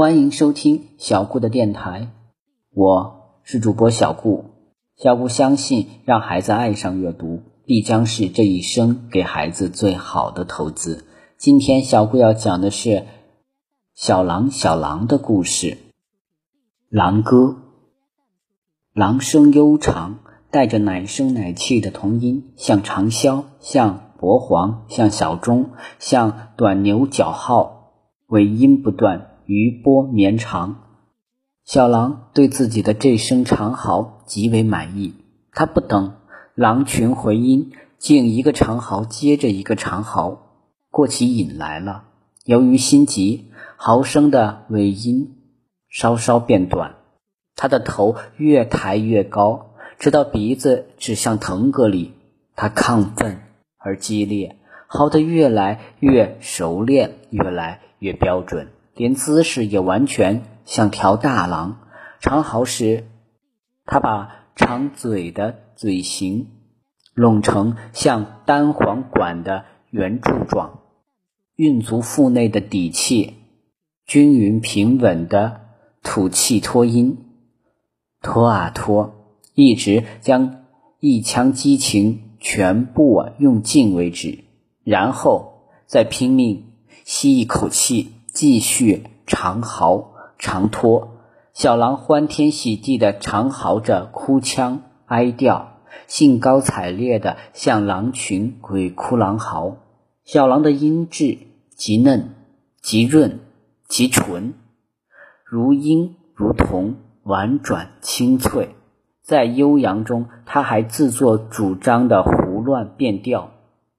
欢迎收听小顾的电台，我是主播小顾。小顾相信，让孩子爱上阅读，必将是这一生给孩子最好的投资。今天，小顾要讲的是小狼小狼的故事。狼歌，狼声悠长，带着奶声奶气的童音，像长啸，像薄黄，像小钟，像短牛角号，尾音不断。余波绵长，小狼对自己的这声长嚎极为满意。他不等狼群回音，竟一个长嚎接着一个长嚎，过起瘾来了。由于心急，嚎声的尾音稍稍变短，他的头越抬越高，直到鼻子指向腾格里。他亢奋而激烈，嚎得越来越熟练，越来越标准。连姿势也完全像条大狼。长嚎时，他把长嘴的嘴型拢成像单簧管的圆柱状，运足腹内的底气，均匀平稳的吐气拖音，拖啊拖，一直将一腔激情全部用尽为止，然后再拼命吸一口气。继续长嚎长拖，小狼欢天喜地的长嚎着哭腔哀调，兴高采烈的向狼群鬼哭狼嚎。小狼的音质极嫩、极润、极纯，如鹰如铜，婉转清脆。在悠扬中，他还自作主张的胡乱变调，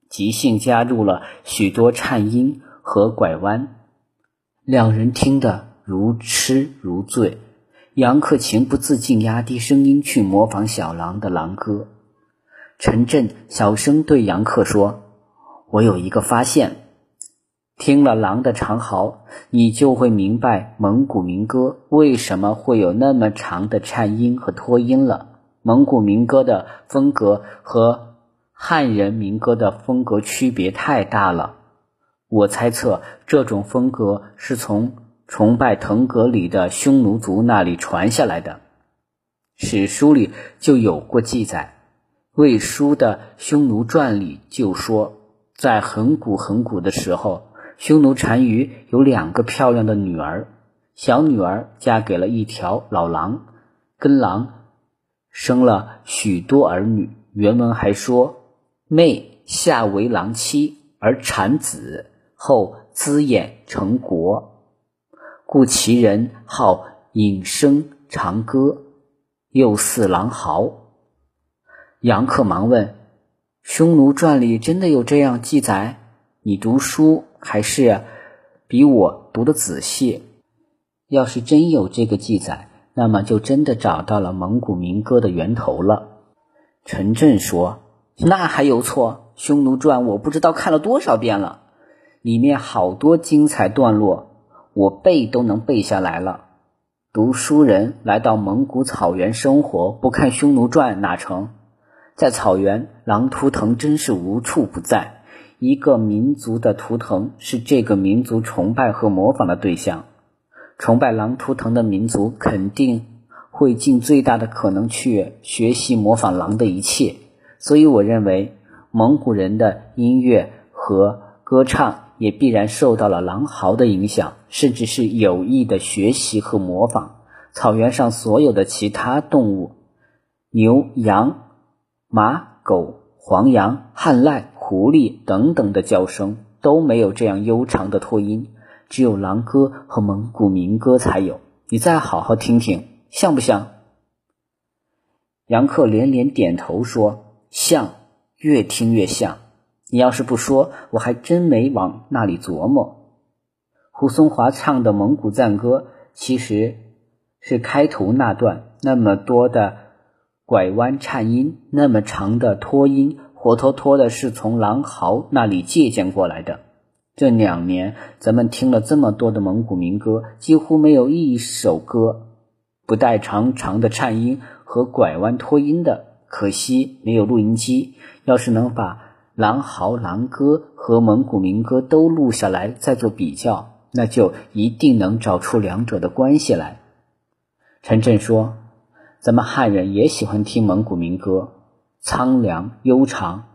即兴加入了许多颤音和拐弯。两人听得如痴如醉，杨克情不自禁压低声音去模仿小狼的狼歌。陈震小声对杨克说：“我有一个发现，听了狼的长嚎，你就会明白蒙古民歌为什么会有那么长的颤音和拖音了。蒙古民歌的风格和汉人民歌的风格区别太大了。”我猜测这种风格是从崇拜腾格里的匈奴族那里传下来的。史书里就有过记载，《魏书》的《匈奴传》里就说，在很古很古的时候，匈奴单于有两个漂亮的女儿，小女儿嫁给了一条老狼，跟狼生了许多儿女。原文还说，妹下为狼妻而产子。后滋衍成国，故其人号引声长歌，又似狼嚎。杨克忙问：“《匈奴传》里真的有这样记载？你读书还是比我读的仔细？要是真有这个记载，那么就真的找到了蒙古民歌的源头了。”陈震说：“那还有错？《匈奴传》我不知道看了多少遍了。”里面好多精彩段落，我背都能背下来了。读书人来到蒙古草原生活，不看《匈奴传》哪成？在草原，狼图腾真是无处不在。一个民族的图腾是这个民族崇拜和模仿的对象。崇拜狼图腾的民族肯定会尽最大的可能去学习模仿狼的一切。所以，我认为蒙古人的音乐和歌唱。也必然受到了狼嚎的影响，甚至是有意的学习和模仿。草原上所有的其他动物，牛、羊、马、狗、黄羊、汉赖、狐狸等等的叫声都没有这样悠长的拖音，只有狼歌和蒙古民歌才有。你再好好听听，像不像？杨克连连点头说：“像，越听越像。”你要是不说，我还真没往那里琢磨。胡松华唱的蒙古赞歌，其实是开头那段那么多的拐弯颤音，那么长的拖音，活脱脱的是从狼嚎那里借鉴过来的。这两年，咱们听了这么多的蒙古民歌，几乎没有一首歌不带长长的颤音和拐弯拖音的。可惜没有录音机，要是能把。狼嚎、狼歌和蒙古民歌都录下来，再做比较，那就一定能找出两者的关系来。陈震说：“咱们汉人也喜欢听蒙古民歌，苍凉悠长，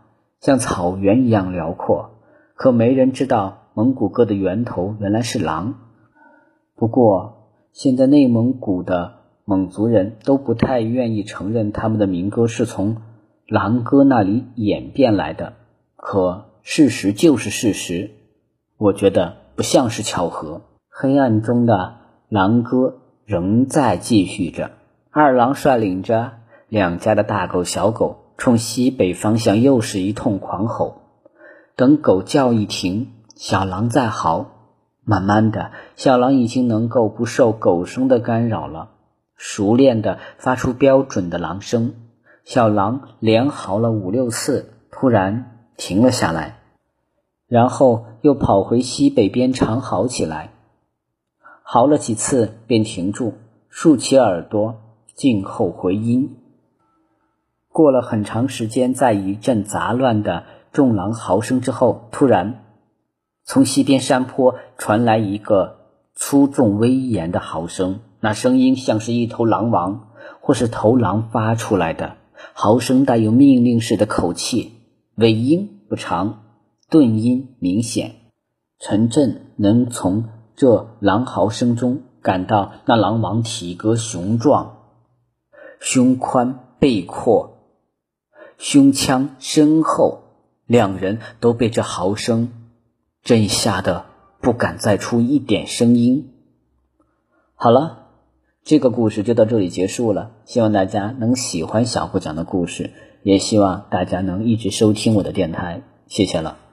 像草原一样辽阔。可没人知道蒙古歌的源头原来是狼。不过，现在内蒙古的蒙族人都不太愿意承认他们的民歌是从狼歌那里演变来的。可事实就是事实，我觉得不像是巧合。黑暗中的狼歌。”仍在继续着。二郎率领着两家的大狗、小狗，冲西北方向又是一通狂吼。等狗叫一停，小狼再嚎。慢慢的，小狼已经能够不受狗声的干扰了，熟练的发出标准的狼声。小狼连嚎了五六次，突然停了下来，然后又跑回西北边长嚎起来。嚎了几次，便停住，竖起耳朵静候回音。过了很长时间，在一阵杂乱的众狼嚎声之后，突然从西边山坡传来一个粗重威严的嚎声，那声音像是一头狼王或是头狼发出来的嚎声，带有命令式的口气，尾音不长，顿音明显。陈震能从。这狼嚎声中，感到那狼王体格雄壮，胸宽背阔，胸腔深厚，两人都被这嚎声震吓得不敢再出一点声音。好了，这个故事就到这里结束了。希望大家能喜欢小顾讲的故事，也希望大家能一直收听我的电台。谢谢了。